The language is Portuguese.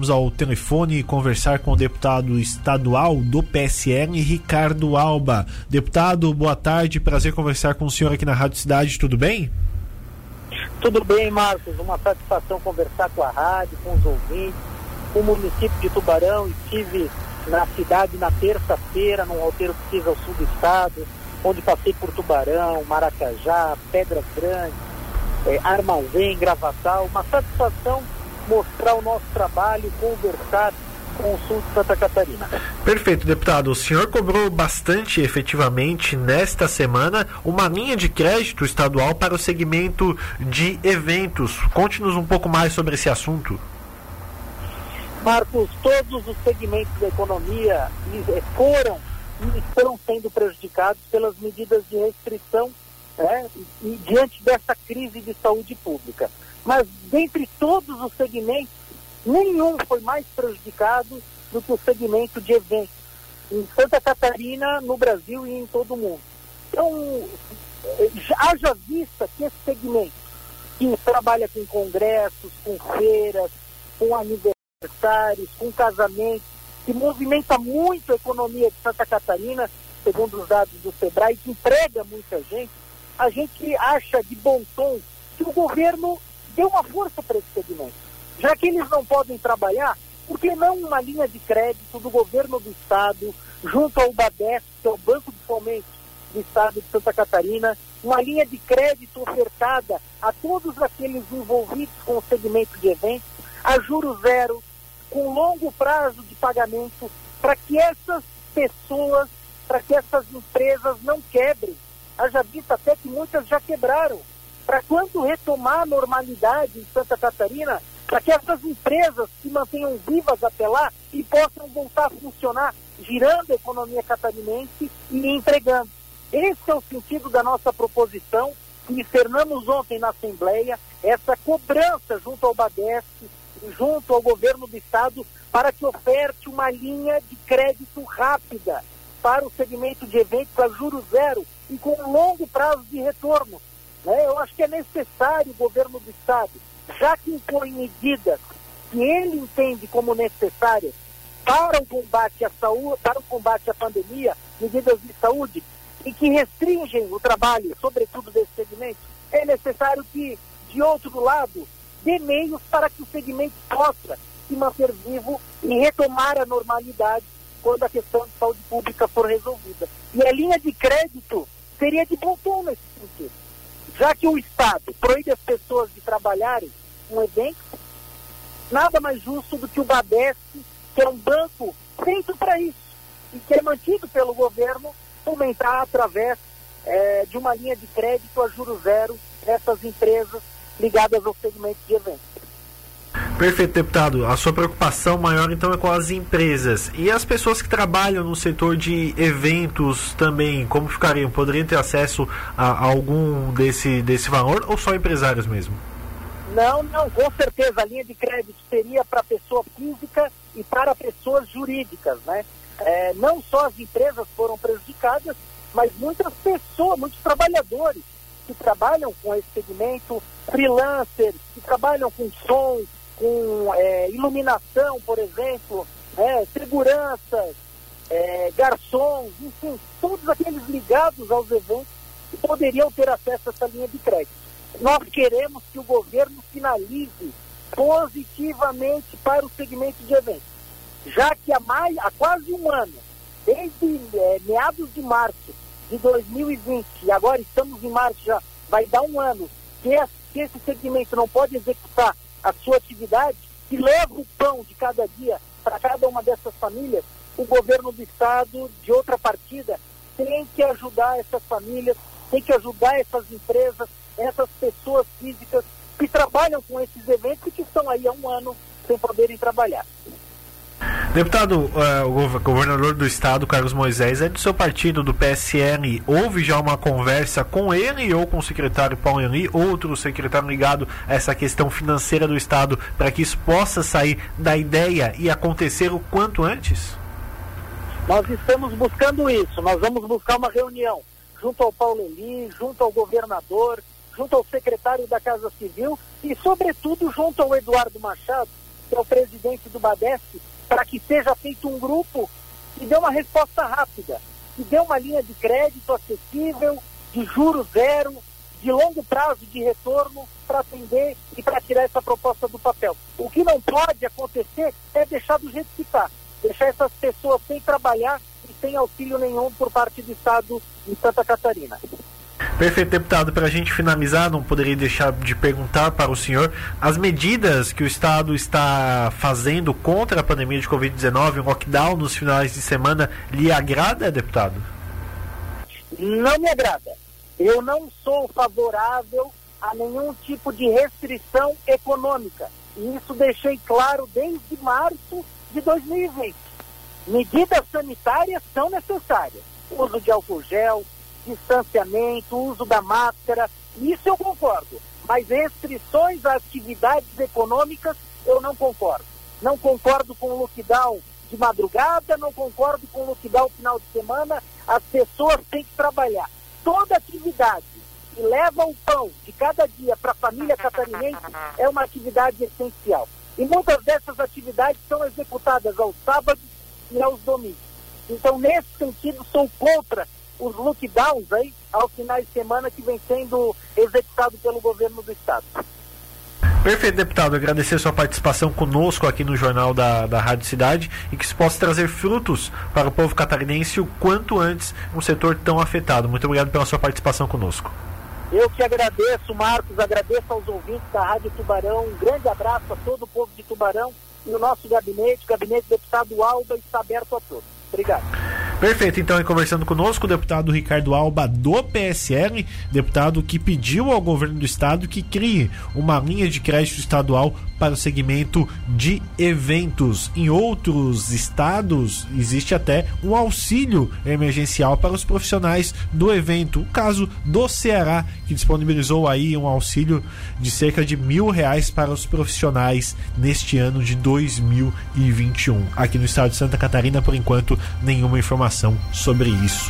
vamos ao telefone conversar com o deputado estadual do PSN, Ricardo Alba. Deputado, boa tarde, prazer conversar com o senhor aqui na Rádio Cidade, tudo bem? Tudo bem, Marcos, uma satisfação conversar com a rádio, com os ouvintes, com o município de Tubarão. Estive na cidade na terça-feira, num alteiro que fiz ao sul do estado, onde passei por Tubarão, Maracajá, Pedra Grande, é, Armazém, Gravatal. Uma satisfação mostrar o nosso trabalho, conversar com o sul de Santa Catarina. Perfeito, deputado. O senhor cobrou bastante efetivamente nesta semana uma linha de crédito estadual para o segmento de eventos. Conte-nos um pouco mais sobre esse assunto. Marcos, todos os segmentos da economia eh, foram e estão sendo prejudicados pelas medidas de restrição né, e, diante dessa crise de saúde pública. Mas dentre todos os segmentos, nenhum foi mais prejudicado do que o segmento de eventos em Santa Catarina, no Brasil e em todo o mundo. Então, haja vista que esse segmento, que trabalha com congressos, com feiras, com aniversários, com casamentos, que movimenta muito a economia de Santa Catarina, segundo os dados do SEBRAE, que emprega muita gente, a gente acha de bom tom que o governo dê uma força para esse segmento. Já que eles não podem trabalhar, por que não uma linha de crédito do governo do Estado, junto ao BADES, que é o Banco de Fomento do Estado de Santa Catarina, uma linha de crédito ofertada a todos aqueles envolvidos com o segmento de eventos, a juro zero, com longo prazo de pagamento, para que essas pessoas, para que essas empresas não quebrem. Haja visto até que muitas já quebraram para quando retomar a normalidade em Santa Catarina, para que essas empresas se mantenham vivas até lá e possam voltar a funcionar, girando a economia catarinense e entregando. Esse é o sentido da nossa proposição que externamos ontem na Assembleia, essa cobrança junto ao BADESC, junto ao governo do Estado, para que oferte uma linha de crédito rápida para o segmento de eventos a juros zero e com longo prazo de retorno né? Eu acho que é necessário o governo do Estado, já que impõe medidas que ele entende como necessárias para o combate à saúde, para o combate à pandemia, medidas de saúde, e que restringem o trabalho, sobretudo desse segmento, é necessário que, de outro lado, dê meios para que o segmento possa se manter vivo e retomar a normalidade quando a questão de saúde pública for resolvida. E a linha de crédito seria de bom tom nesse sentido. Já que o Estado proíbe as pessoas de trabalharem um evento, nada mais justo do que o Badesc, que é um banco feito para isso e que é mantido pelo governo, fomentar através é, de uma linha de crédito a juro zero essas empresas ligadas ao segmento de eventos. Perfeito, deputado. A sua preocupação maior então é com as empresas. E as pessoas que trabalham no setor de eventos também, como ficariam? Poderiam ter acesso a, a algum desse, desse valor ou só empresários mesmo? Não, não, com certeza a linha de crédito seria para pessoa física e para pessoas jurídicas, né? É, não só as empresas foram prejudicadas, mas muitas pessoas, muitos trabalhadores que trabalham com esse segmento, freelancers, que trabalham com som, com é, iluminação, por exemplo, é, segurança, é, garçons, enfim, todos aqueles ligados aos eventos que poderiam ter acesso a essa linha de crédito. Nós queremos que o governo finalize positivamente para o segmento de eventos, já que há, mais, há quase um ano, desde é, meados de março de 2020, e agora estamos em março já, vai dar um ano, que, que esse segmento não pode executar a sua atividade, que leva o pão de cada dia para cada uma dessas famílias, o governo do estado, de outra partida, tem que ajudar essas famílias, tem que ajudar essas empresas, essas pessoas físicas que trabalham com esses eventos e que estão aí há um ano sem poderem trabalhar. Deputado, uh, o governador do estado, Carlos Moisés, é do seu partido, do PSN. Houve já uma conversa com ele ou com o secretário Paulo Henri, outro secretário ligado a essa questão financeira do estado, para que isso possa sair da ideia e acontecer o quanto antes? Nós estamos buscando isso. Nós vamos buscar uma reunião junto ao Paulo Eli, junto ao governador, junto ao secretário da Casa Civil e, sobretudo, junto ao Eduardo Machado, que é o presidente do Badesc, para que seja feito um grupo que dê uma resposta rápida, que dê uma linha de crédito acessível, de juro zero, de longo prazo de retorno para atender e para tirar essa proposta do papel. O que não pode acontecer é deixar do jeito que está, deixar essas pessoas sem trabalhar e sem auxílio nenhum por parte do Estado de Santa Catarina. Perfeito, deputado. Para a gente finalizar, não poderia deixar de perguntar para o senhor as medidas que o Estado está fazendo contra a pandemia de Covid-19, o lockdown nos finais de semana, lhe agrada, deputado? Não me agrada. Eu não sou favorável a nenhum tipo de restrição econômica. E isso deixei claro desde março de 2020. Medidas sanitárias são necessárias. Uso de álcool gel, distanciamento, uso da máscara, isso eu concordo. Mas restrições a atividades econômicas, eu não concordo. Não concordo com o lockdown de madrugada, não concordo com o lockdown final de semana. As pessoas têm que trabalhar. Toda atividade que leva o pão de cada dia para a família catarinense é uma atividade essencial. E muitas dessas atividades são executadas aos sábados e aos domingos. Então, nesse sentido, sou contra os lockdowns aí aos finais de semana que vem sendo executado pelo governo do estado. Perfeito, deputado. Agradecer a sua participação conosco aqui no Jornal da, da Rádio Cidade e que isso possa trazer frutos para o povo catarinense o quanto antes um setor tão afetado. Muito obrigado pela sua participação conosco. Eu que agradeço, Marcos, agradeço aos ouvintes da Rádio Tubarão. Um grande abraço a todo o povo de Tubarão e o nosso gabinete, o gabinete do deputado Alba, está aberto a todos. Obrigado. Perfeito, então, conversando conosco, o deputado Ricardo Alba do PSL, deputado que pediu ao governo do estado que crie uma linha de crédito estadual para o segmento de eventos. Em outros estados, existe até um auxílio emergencial para os profissionais do evento. O caso do Ceará, que disponibilizou aí um auxílio de cerca de mil reais para os profissionais neste ano de 2021. Aqui no estado de Santa Catarina, por enquanto, nenhuma informação sobre isso.